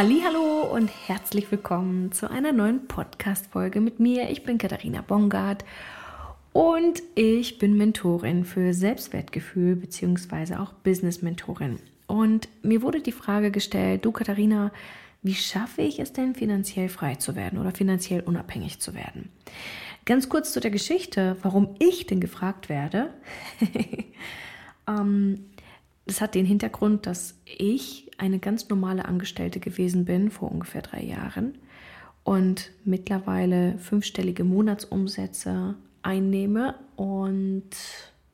Hallo und herzlich willkommen zu einer neuen Podcast Folge mit mir. Ich bin Katharina Bongard und ich bin Mentorin für Selbstwertgefühl bzw. auch Business Mentorin. Und mir wurde die Frage gestellt, du Katharina, wie schaffe ich es denn finanziell frei zu werden oder finanziell unabhängig zu werden? Ganz kurz zu der Geschichte, warum ich denn gefragt werde. ähm, das hat den Hintergrund, dass ich eine ganz normale Angestellte gewesen bin vor ungefähr drei Jahren und mittlerweile fünfstellige Monatsumsätze einnehme. Und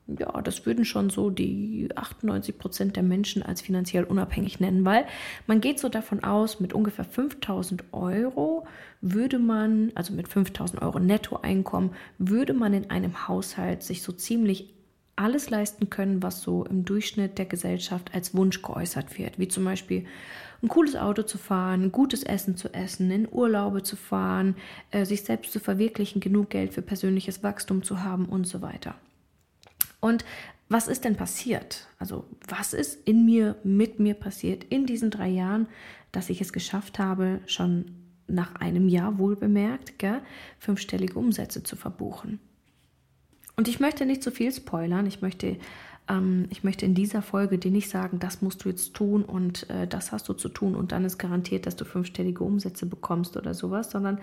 ja, das würden schon so die 98 Prozent der Menschen als finanziell unabhängig nennen, weil man geht so davon aus, mit ungefähr 5000 Euro würde man, also mit 5000 Euro Nettoeinkommen, würde man in einem Haushalt sich so ziemlich alles leisten können, was so im Durchschnitt der Gesellschaft als Wunsch geäußert wird, wie zum Beispiel ein cooles Auto zu fahren, gutes Essen zu essen, in Urlaube zu fahren, äh, sich selbst zu verwirklichen, genug Geld für persönliches Wachstum zu haben und so weiter. Und was ist denn passiert? Also was ist in mir, mit mir passiert in diesen drei Jahren, dass ich es geschafft habe, schon nach einem Jahr wohlbemerkt, gell, fünfstellige Umsätze zu verbuchen? Und ich möchte nicht zu viel spoilern. Ich möchte, ähm, ich möchte in dieser Folge dir nicht sagen, das musst du jetzt tun und äh, das hast du zu tun und dann ist garantiert, dass du fünfstellige Umsätze bekommst oder sowas, sondern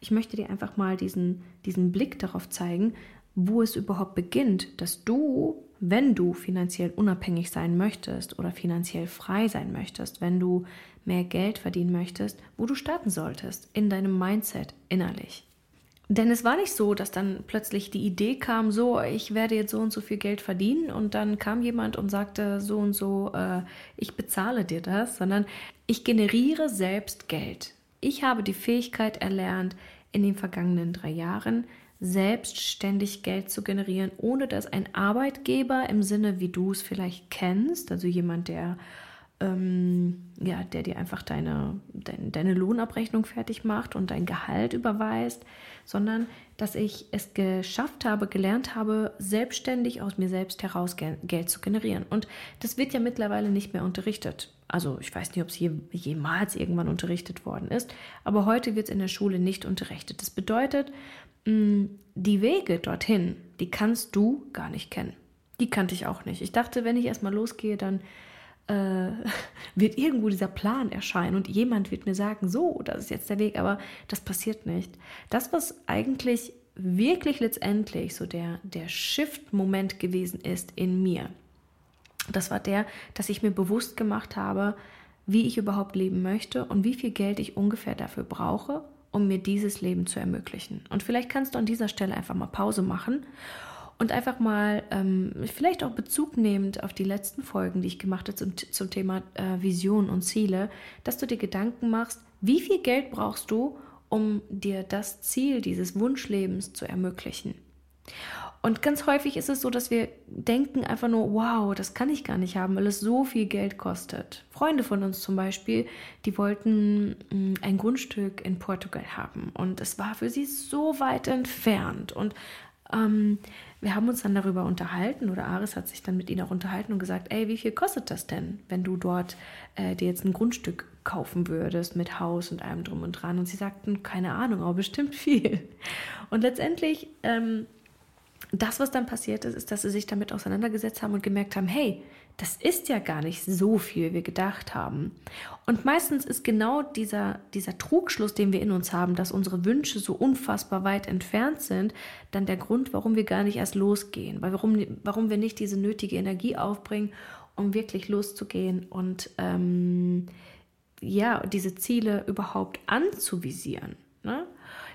ich möchte dir einfach mal diesen, diesen Blick darauf zeigen, wo es überhaupt beginnt, dass du, wenn du finanziell unabhängig sein möchtest oder finanziell frei sein möchtest, wenn du mehr Geld verdienen möchtest, wo du starten solltest in deinem Mindset innerlich. Denn es war nicht so, dass dann plötzlich die Idee kam, so, ich werde jetzt so und so viel Geld verdienen und dann kam jemand und sagte so und so, äh, ich bezahle dir das, sondern ich generiere selbst Geld. Ich habe die Fähigkeit erlernt, in den vergangenen drei Jahren selbstständig Geld zu generieren, ohne dass ein Arbeitgeber im Sinne, wie du es vielleicht kennst, also jemand, der ähm, ja, der dir einfach deine, deine, deine Lohnabrechnung fertig macht und dein Gehalt überweist, sondern dass ich es geschafft habe, gelernt habe, selbstständig aus mir selbst heraus Geld zu generieren. Und das wird ja mittlerweile nicht mehr unterrichtet. Also ich weiß nicht, ob es je, jemals irgendwann unterrichtet worden ist, aber heute wird es in der Schule nicht unterrichtet. Das bedeutet, Mm, die Wege dorthin, die kannst du gar nicht kennen. Die kannte ich auch nicht. Ich dachte, wenn ich erstmal losgehe, dann äh, wird irgendwo dieser Plan erscheinen und jemand wird mir sagen, so, das ist jetzt der Weg, aber das passiert nicht. Das, was eigentlich wirklich letztendlich so der, der Shift-Moment gewesen ist in mir, das war der, dass ich mir bewusst gemacht habe, wie ich überhaupt leben möchte und wie viel Geld ich ungefähr dafür brauche, um mir dieses Leben zu ermöglichen. Und vielleicht kannst du an dieser Stelle einfach mal Pause machen und einfach mal ähm, vielleicht auch Bezug nehmend auf die letzten Folgen, die ich gemacht habe zum, zum Thema äh, Vision und Ziele, dass du dir Gedanken machst, wie viel Geld brauchst du, um dir das Ziel dieses Wunschlebens zu ermöglichen. Und ganz häufig ist es so, dass wir denken einfach nur, wow, das kann ich gar nicht haben, weil es so viel Geld kostet. Freunde von uns zum Beispiel, die wollten mm, ein Grundstück in Portugal haben und es war für sie so weit entfernt. Und ähm, wir haben uns dann darüber unterhalten oder Aris hat sich dann mit ihnen auch unterhalten und gesagt, ey, wie viel kostet das denn, wenn du dort äh, dir jetzt ein Grundstück kaufen würdest mit Haus und allem drum und dran? Und sie sagten, keine Ahnung, aber bestimmt viel. Und letztendlich... Ähm, das, was dann passiert ist, ist, dass sie sich damit auseinandergesetzt haben und gemerkt haben, hey, das ist ja gar nicht so viel, wie wir gedacht haben. Und meistens ist genau dieser, dieser Trugschluss, den wir in uns haben, dass unsere Wünsche so unfassbar weit entfernt sind, dann der Grund, warum wir gar nicht erst losgehen, weil warum, warum wir nicht diese nötige Energie aufbringen, um wirklich loszugehen und ähm, ja, diese Ziele überhaupt anzuvisieren. Ne?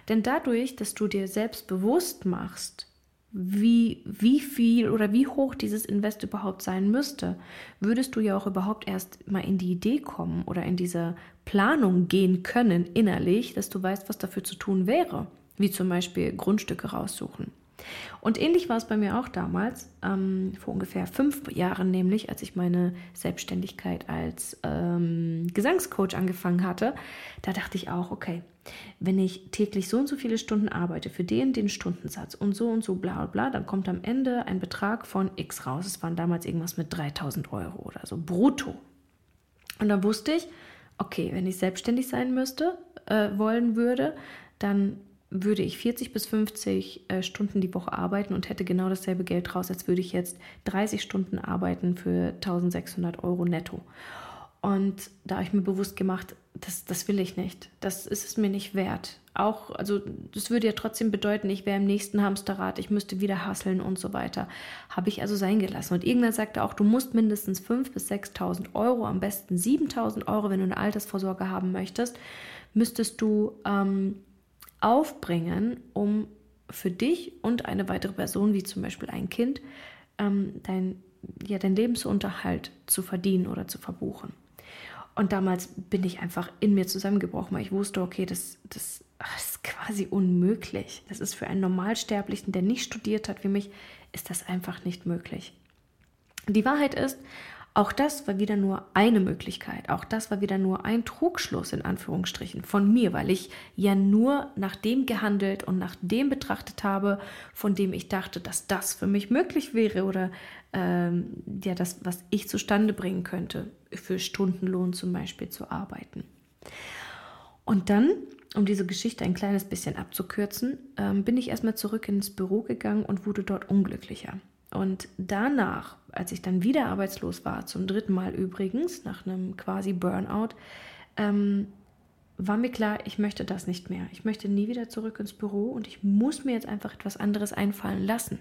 Denn dadurch, dass du dir selbst bewusst machst, wie, wie viel oder wie hoch dieses Invest überhaupt sein müsste, würdest du ja auch überhaupt erst mal in die Idee kommen oder in diese Planung gehen können innerlich, dass du weißt, was dafür zu tun wäre, wie zum Beispiel Grundstücke raussuchen. Und ähnlich war es bei mir auch damals, ähm, vor ungefähr fünf Jahren nämlich, als ich meine Selbstständigkeit als ähm, Gesangscoach angefangen hatte. Da dachte ich auch, okay, wenn ich täglich so und so viele Stunden arbeite für den, den Stundensatz und so und so bla bla, dann kommt am Ende ein Betrag von X raus. Es waren damals irgendwas mit 3000 Euro oder so, brutto. Und dann wusste ich, okay, wenn ich selbstständig sein müsste, äh, wollen würde, dann würde ich 40 bis 50 äh, Stunden die Woche arbeiten und hätte genau dasselbe Geld raus, als würde ich jetzt 30 Stunden arbeiten für 1600 Euro netto. Und da habe ich mir bewusst gemacht, das, das will ich nicht. Das ist es mir nicht wert. Auch, also das würde ja trotzdem bedeuten, ich wäre im nächsten Hamsterrad, ich müsste wieder hasseln und so weiter. Habe ich also sein gelassen. Und irgendwann sagte auch, du musst mindestens 5.000 bis 6.000 Euro, am besten 7.000 Euro, wenn du eine Altersvorsorge haben möchtest, müsstest du ähm, aufbringen, um für dich und eine weitere Person, wie zum Beispiel ein Kind, ähm, dein, ja, deinen Lebensunterhalt zu verdienen oder zu verbuchen. Und damals bin ich einfach in mir zusammengebrochen, weil ich wusste, okay, das, das, das ist quasi unmöglich. Das ist für einen Normalsterblichen, der nicht studiert hat wie mich, ist das einfach nicht möglich. Die Wahrheit ist, auch das war wieder nur eine Möglichkeit. Auch das war wieder nur ein Trugschluss in Anführungsstrichen von mir, weil ich ja nur nach dem gehandelt und nach dem betrachtet habe, von dem ich dachte, dass das für mich möglich wäre oder ähm, ja, das, was ich zustande bringen könnte, für Stundenlohn zum Beispiel zu arbeiten. Und dann, um diese Geschichte ein kleines bisschen abzukürzen, ähm, bin ich erstmal zurück ins Büro gegangen und wurde dort unglücklicher. Und danach, als ich dann wieder arbeitslos war, zum dritten Mal übrigens, nach einem quasi Burnout, ähm, war mir klar, ich möchte das nicht mehr. Ich möchte nie wieder zurück ins Büro und ich muss mir jetzt einfach etwas anderes einfallen lassen.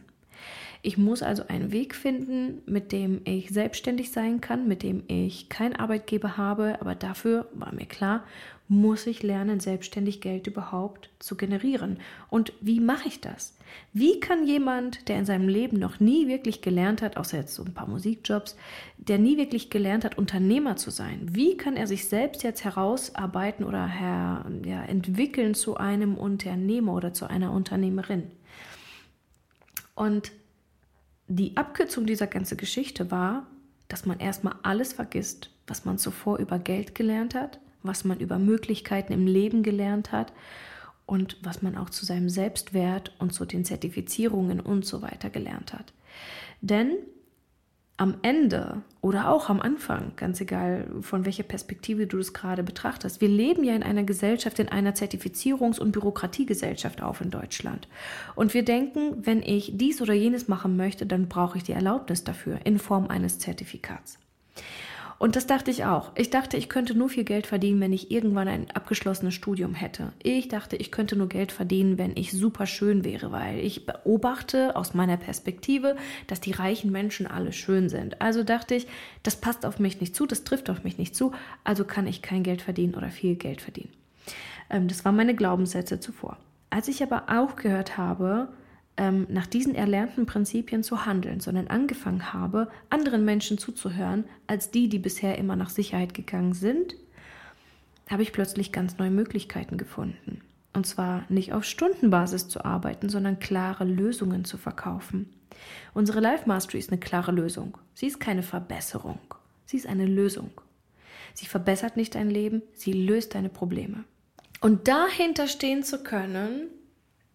Ich muss also einen Weg finden, mit dem ich selbstständig sein kann, mit dem ich keinen Arbeitgeber habe, aber dafür war mir klar, muss ich lernen, selbstständig Geld überhaupt zu generieren. Und wie mache ich das? Wie kann jemand, der in seinem Leben noch nie wirklich gelernt hat, außer jetzt so ein paar Musikjobs, der nie wirklich gelernt hat, Unternehmer zu sein, wie kann er sich selbst jetzt herausarbeiten oder her, ja, entwickeln zu einem Unternehmer oder zu einer Unternehmerin? Und die Abkürzung dieser ganzen Geschichte war, dass man erstmal alles vergisst, was man zuvor über Geld gelernt hat, was man über Möglichkeiten im Leben gelernt hat und was man auch zu seinem Selbstwert und zu den Zertifizierungen und so weiter gelernt hat. Denn am Ende oder auch am Anfang, ganz egal von welcher Perspektive du das gerade betrachtest, wir leben ja in einer Gesellschaft, in einer Zertifizierungs- und Bürokratiegesellschaft auf in Deutschland. Und wir denken, wenn ich dies oder jenes machen möchte, dann brauche ich die Erlaubnis dafür in Form eines Zertifikats. Und das dachte ich auch. Ich dachte, ich könnte nur viel Geld verdienen, wenn ich irgendwann ein abgeschlossenes Studium hätte. Ich dachte, ich könnte nur Geld verdienen, wenn ich super schön wäre, weil ich beobachte aus meiner Perspektive, dass die reichen Menschen alle schön sind. Also dachte ich, das passt auf mich nicht zu, das trifft auf mich nicht zu, also kann ich kein Geld verdienen oder viel Geld verdienen. Ähm, das waren meine Glaubenssätze zuvor. Als ich aber auch gehört habe, ähm, nach diesen erlernten Prinzipien zu handeln, sondern angefangen habe, anderen Menschen zuzuhören, als die, die bisher immer nach Sicherheit gegangen sind, habe ich plötzlich ganz neue Möglichkeiten gefunden. Und zwar nicht auf Stundenbasis zu arbeiten, sondern klare Lösungen zu verkaufen. Unsere Life Mastery ist eine klare Lösung. Sie ist keine Verbesserung. Sie ist eine Lösung. Sie verbessert nicht dein Leben, sie löst deine Probleme. Und dahinter stehen zu können,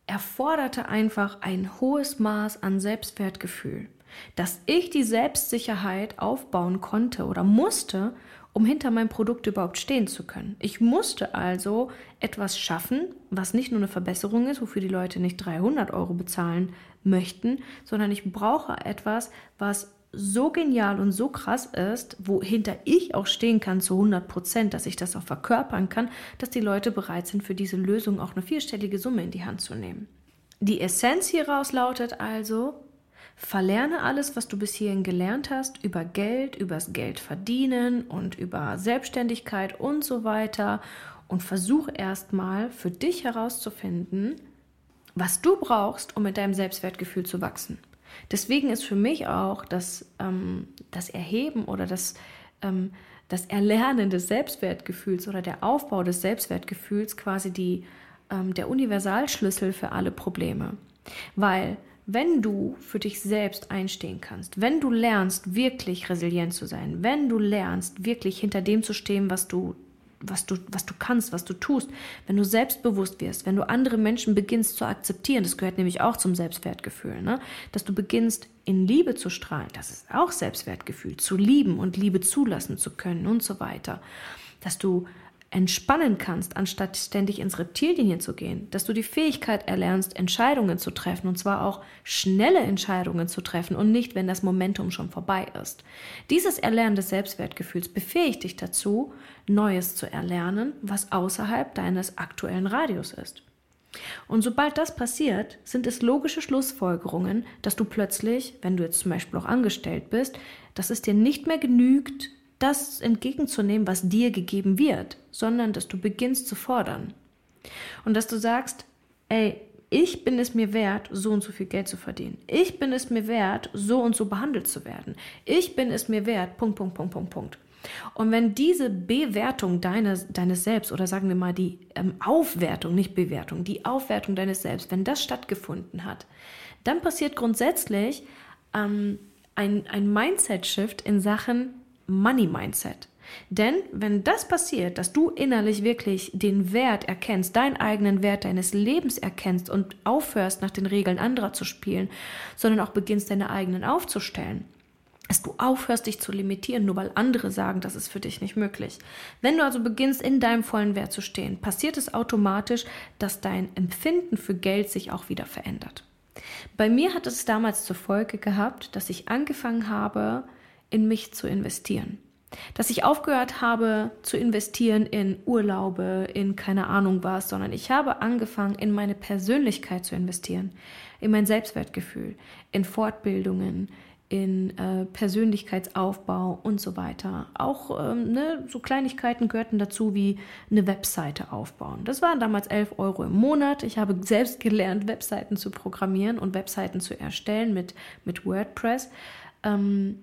erforderte einfach ein hohes Maß an Selbstwertgefühl, dass ich die Selbstsicherheit aufbauen konnte oder musste, um hinter meinem Produkt überhaupt stehen zu können. Ich musste also etwas schaffen, was nicht nur eine Verbesserung ist, wofür die Leute nicht 300 Euro bezahlen möchten, sondern ich brauche etwas, was so genial und so krass ist, wohinter ich auch stehen kann zu 100 Prozent, dass ich das auch verkörpern kann, dass die Leute bereit sind, für diese Lösung auch eine vierstellige Summe in die Hand zu nehmen. Die Essenz hieraus lautet also, verlerne alles, was du bis hierhin gelernt hast, über Geld, übers Geld verdienen und über Selbstständigkeit und so weiter und versuche erstmal für dich herauszufinden, was du brauchst, um mit deinem Selbstwertgefühl zu wachsen. Deswegen ist für mich auch das, ähm, das Erheben oder das, ähm, das Erlernen des Selbstwertgefühls oder der Aufbau des Selbstwertgefühls quasi die, ähm, der Universalschlüssel für alle Probleme. Weil wenn du für dich selbst einstehen kannst, wenn du lernst, wirklich resilient zu sein, wenn du lernst, wirklich hinter dem zu stehen, was du was du, was du kannst, was du tust, wenn du selbstbewusst wirst, wenn du andere Menschen beginnst zu akzeptieren, das gehört nämlich auch zum Selbstwertgefühl, ne? dass du beginnst in Liebe zu strahlen, das ist auch Selbstwertgefühl, zu lieben und Liebe zulassen zu können und so weiter. dass du entspannen kannst, anstatt ständig ins Reptilien zu gehen, dass du die Fähigkeit erlernst, Entscheidungen zu treffen, und zwar auch schnelle Entscheidungen zu treffen und nicht, wenn das Momentum schon vorbei ist. Dieses Erlernen des Selbstwertgefühls befähigt dich dazu, Neues zu erlernen, was außerhalb deines aktuellen Radius ist. Und sobald das passiert, sind es logische Schlussfolgerungen, dass du plötzlich, wenn du jetzt zum Beispiel auch angestellt bist, dass es dir nicht mehr genügt, das entgegenzunehmen, was dir gegeben wird, sondern dass du beginnst zu fordern. Und dass du sagst, ey, ich bin es mir wert, so und so viel Geld zu verdienen. Ich bin es mir wert, so und so behandelt zu werden. Ich bin es mir wert, Punkt, Punkt, Punkt, Punkt, Punkt. Und wenn diese Bewertung deines, deines Selbst oder sagen wir mal die ähm, Aufwertung, nicht Bewertung, die Aufwertung deines Selbst, wenn das stattgefunden hat, dann passiert grundsätzlich ähm, ein, ein Mindset-Shift in Sachen Money-Mindset. Denn wenn das passiert, dass du innerlich wirklich den Wert erkennst, deinen eigenen Wert deines Lebens erkennst und aufhörst, nach den Regeln anderer zu spielen, sondern auch beginnst, deine eigenen aufzustellen, dass du aufhörst, dich zu limitieren, nur weil andere sagen, das ist für dich nicht möglich. Wenn du also beginnst, in deinem vollen Wert zu stehen, passiert es automatisch, dass dein Empfinden für Geld sich auch wieder verändert. Bei mir hat es damals zur Folge gehabt, dass ich angefangen habe, in mich zu investieren. Dass ich aufgehört habe zu investieren in Urlaube, in keine Ahnung was, sondern ich habe angefangen, in meine Persönlichkeit zu investieren, in mein Selbstwertgefühl, in Fortbildungen, in äh, Persönlichkeitsaufbau und so weiter. Auch ähm, ne, so Kleinigkeiten gehörten dazu wie eine Webseite aufbauen. Das waren damals 11 Euro im Monat. Ich habe selbst gelernt, Webseiten zu programmieren und Webseiten zu erstellen mit, mit WordPress. Ähm,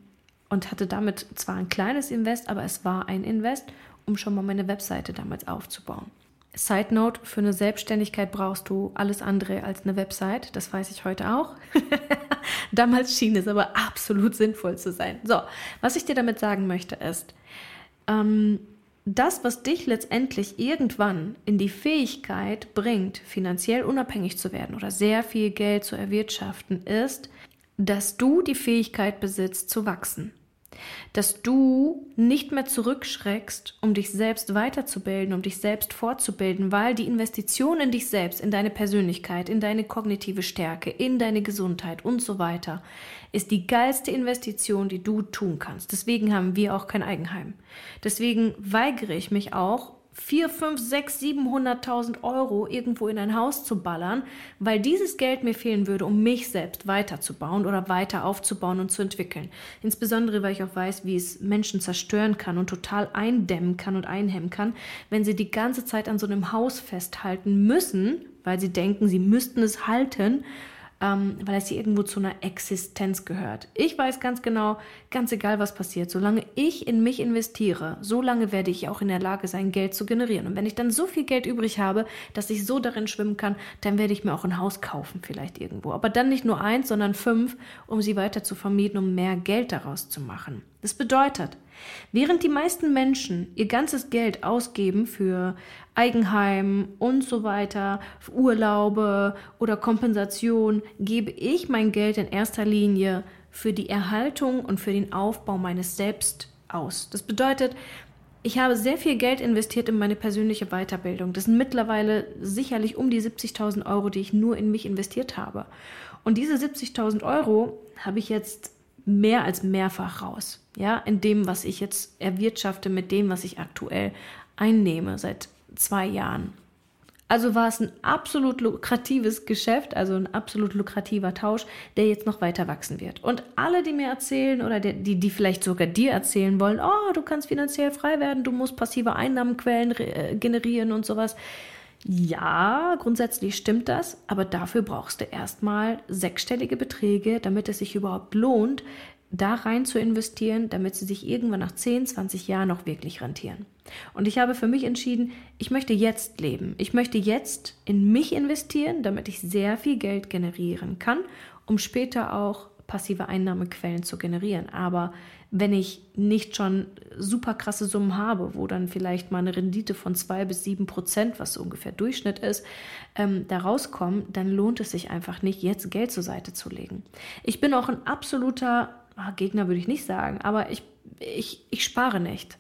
und hatte damit zwar ein kleines Invest, aber es war ein Invest, um schon mal meine Webseite damals aufzubauen. Side Note, für eine Selbstständigkeit brauchst du alles andere als eine Website, das weiß ich heute auch. damals schien es aber absolut sinnvoll zu sein. So, was ich dir damit sagen möchte ist, ähm, das, was dich letztendlich irgendwann in die Fähigkeit bringt, finanziell unabhängig zu werden oder sehr viel Geld zu erwirtschaften, ist, dass du die Fähigkeit besitzt zu wachsen dass du nicht mehr zurückschreckst, um dich selbst weiterzubilden, um dich selbst fortzubilden, weil die Investition in dich selbst, in deine Persönlichkeit, in deine kognitive Stärke, in deine Gesundheit und so weiter, ist die geilste Investition, die du tun kannst. Deswegen haben wir auch kein Eigenheim. Deswegen weigere ich mich auch, 4, 5, 6, 700.000 Euro irgendwo in ein Haus zu ballern, weil dieses Geld mir fehlen würde, um mich selbst weiterzubauen oder weiter aufzubauen und zu entwickeln. Insbesondere, weil ich auch weiß, wie es Menschen zerstören kann und total eindämmen kann und einhemmen kann, wenn sie die ganze Zeit an so einem Haus festhalten müssen, weil sie denken, sie müssten es halten ähm, weil es hier irgendwo zu einer Existenz gehört. Ich weiß ganz genau, ganz egal was passiert, solange ich in mich investiere, solange werde ich auch in der Lage sein, Geld zu generieren. Und wenn ich dann so viel Geld übrig habe, dass ich so darin schwimmen kann, dann werde ich mir auch ein Haus kaufen, vielleicht irgendwo. Aber dann nicht nur eins, sondern fünf, um sie weiter zu vermieten, um mehr Geld daraus zu machen. Das bedeutet, während die meisten Menschen ihr ganzes Geld ausgeben für Eigenheim und so weiter, Urlaube oder Kompensation, gebe ich mein Geld in erster Linie für die Erhaltung und für den Aufbau meines Selbst aus. Das bedeutet, ich habe sehr viel Geld investiert in meine persönliche Weiterbildung. Das sind mittlerweile sicherlich um die 70.000 Euro, die ich nur in mich investiert habe. Und diese 70.000 Euro habe ich jetzt mehr als mehrfach raus. Ja, in dem, was ich jetzt erwirtschafte, mit dem, was ich aktuell einnehme seit zwei Jahren. Also war es ein absolut lukratives Geschäft, also ein absolut lukrativer Tausch, der jetzt noch weiter wachsen wird. Und alle, die mir erzählen oder die, die vielleicht sogar dir erzählen wollen, oh, du kannst finanziell frei werden, du musst passive Einnahmenquellen äh, generieren und sowas. Ja, grundsätzlich stimmt das, aber dafür brauchst du erstmal sechsstellige Beträge, damit es sich überhaupt lohnt, da rein zu investieren, damit sie sich irgendwann nach 10, 20 Jahren noch wirklich rentieren. Und ich habe für mich entschieden, ich möchte jetzt leben. Ich möchte jetzt in mich investieren, damit ich sehr viel Geld generieren kann, um später auch passive Einnahmequellen zu generieren. Aber wenn ich nicht schon super krasse Summen habe, wo dann vielleicht mal eine Rendite von zwei bis sieben Prozent, was so ungefähr Durchschnitt ist, ähm, da rauskommen, dann lohnt es sich einfach nicht, jetzt Geld zur Seite zu legen. Ich bin auch ein absoluter ah, Gegner, würde ich nicht sagen, aber ich, ich, ich spare nicht.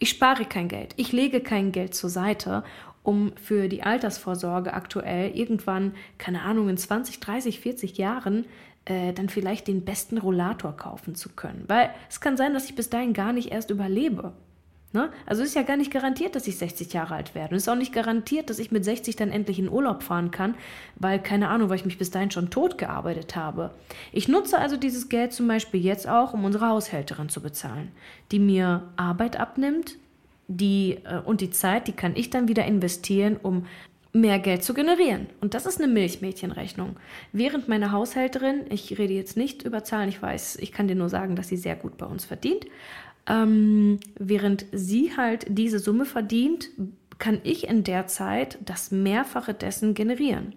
Ich spare kein Geld. Ich lege kein Geld zur Seite, um für die Altersvorsorge aktuell irgendwann, keine Ahnung, in 20, 30, 40 Jahren äh, dann vielleicht den besten Rollator kaufen zu können. Weil es kann sein, dass ich bis dahin gar nicht erst überlebe. Ne? Also ist ja gar nicht garantiert, dass ich 60 Jahre alt werde. Und es ist auch nicht garantiert, dass ich mit 60 dann endlich in Urlaub fahren kann, weil, keine Ahnung, weil ich mich bis dahin schon tot gearbeitet habe. Ich nutze also dieses Geld zum Beispiel jetzt auch, um unsere Haushälterin zu bezahlen, die mir Arbeit abnimmt, die äh, und die Zeit, die kann ich dann wieder investieren, um mehr Geld zu generieren. Und das ist eine Milchmädchenrechnung. Während meine Haushälterin, ich rede jetzt nicht über Zahlen, ich weiß, ich kann dir nur sagen, dass sie sehr gut bei uns verdient, ähm, während sie halt diese Summe verdient, kann ich in der Zeit das Mehrfache dessen generieren.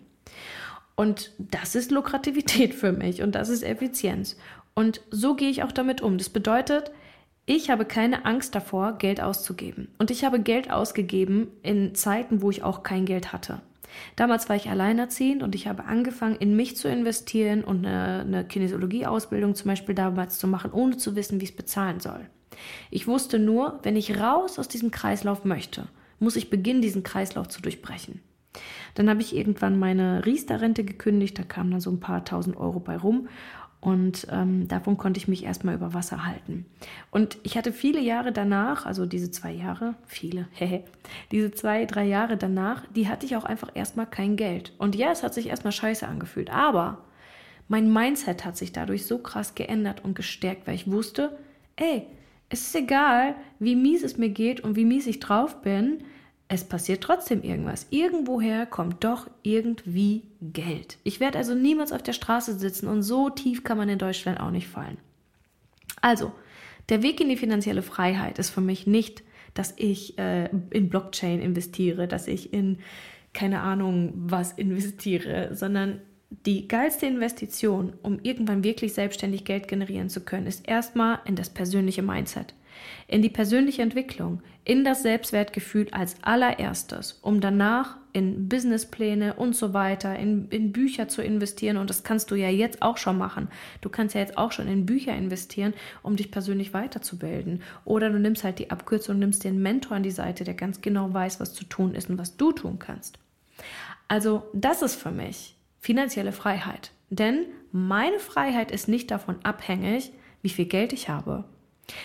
Und das ist Lukrativität für mich und das ist Effizienz. Und so gehe ich auch damit um. Das bedeutet, ich habe keine Angst davor, Geld auszugeben. Und ich habe Geld ausgegeben in Zeiten, wo ich auch kein Geld hatte. Damals war ich alleinerziehend und ich habe angefangen, in mich zu investieren und eine, eine Kinesiologie-Ausbildung zum Beispiel damals zu machen, ohne zu wissen, wie ich es bezahlen soll. Ich wusste nur, wenn ich raus aus diesem Kreislauf möchte, muss ich beginnen, diesen Kreislauf zu durchbrechen. Dann habe ich irgendwann meine Riester-Rente gekündigt, da kamen dann so ein paar tausend Euro bei rum und ähm, davon konnte ich mich erstmal über Wasser halten. Und ich hatte viele Jahre danach, also diese zwei Jahre, viele, diese zwei, drei Jahre danach, die hatte ich auch einfach erstmal kein Geld. Und ja, es hat sich erstmal scheiße angefühlt, aber mein Mindset hat sich dadurch so krass geändert und gestärkt, weil ich wusste, ey, es ist egal, wie mies es mir geht und wie mies ich drauf bin, es passiert trotzdem irgendwas. Irgendwoher kommt doch irgendwie Geld. Ich werde also niemals auf der Straße sitzen und so tief kann man in Deutschland auch nicht fallen. Also, der Weg in die finanzielle Freiheit ist für mich nicht, dass ich äh, in Blockchain investiere, dass ich in keine Ahnung was investiere, sondern die geilste Investition, um irgendwann wirklich selbstständig Geld generieren zu können, ist erstmal in das persönliche Mindset, in die persönliche Entwicklung, in das Selbstwertgefühl als allererstes, um danach in Businesspläne und so weiter, in, in Bücher zu investieren. Und das kannst du ja jetzt auch schon machen. Du kannst ja jetzt auch schon in Bücher investieren, um dich persönlich weiterzubilden. Oder du nimmst halt die Abkürzung nimmst den Mentor an die Seite, der ganz genau weiß, was zu tun ist und was du tun kannst. Also das ist für mich finanzielle Freiheit. Denn meine Freiheit ist nicht davon abhängig, wie viel Geld ich habe.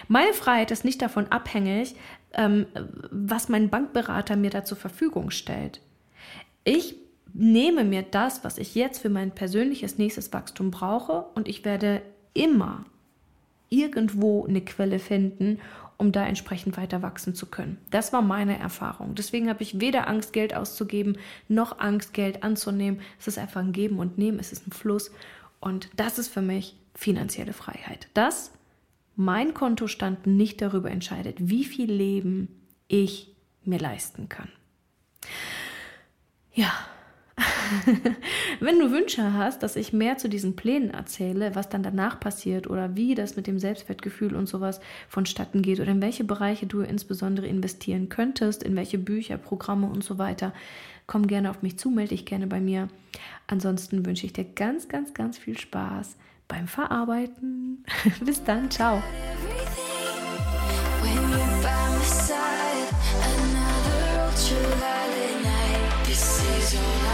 Meine Freiheit ist nicht davon abhängig, ähm, was mein Bankberater mir da zur Verfügung stellt. Ich nehme mir das, was ich jetzt für mein persönliches nächstes Wachstum brauche und ich werde immer irgendwo eine Quelle finden, um da entsprechend weiter wachsen zu können. Das war meine Erfahrung. Deswegen habe ich weder Angst, Geld auszugeben, noch Angst, Geld anzunehmen. Es ist einfach ein Geben und Nehmen, es ist ein Fluss. Und das ist für mich finanzielle Freiheit. Dass mein Kontostand nicht darüber entscheidet, wie viel Leben ich mir leisten kann. Ja, Wenn du Wünsche hast, dass ich mehr zu diesen Plänen erzähle, was dann danach passiert oder wie das mit dem Selbstwertgefühl und sowas vonstatten geht oder in welche Bereiche du insbesondere investieren könntest, in welche Bücher, Programme und so weiter, komm gerne auf mich zu, melde dich gerne bei mir. Ansonsten wünsche ich dir ganz, ganz, ganz viel Spaß beim Verarbeiten. Bis dann, ciao. This is all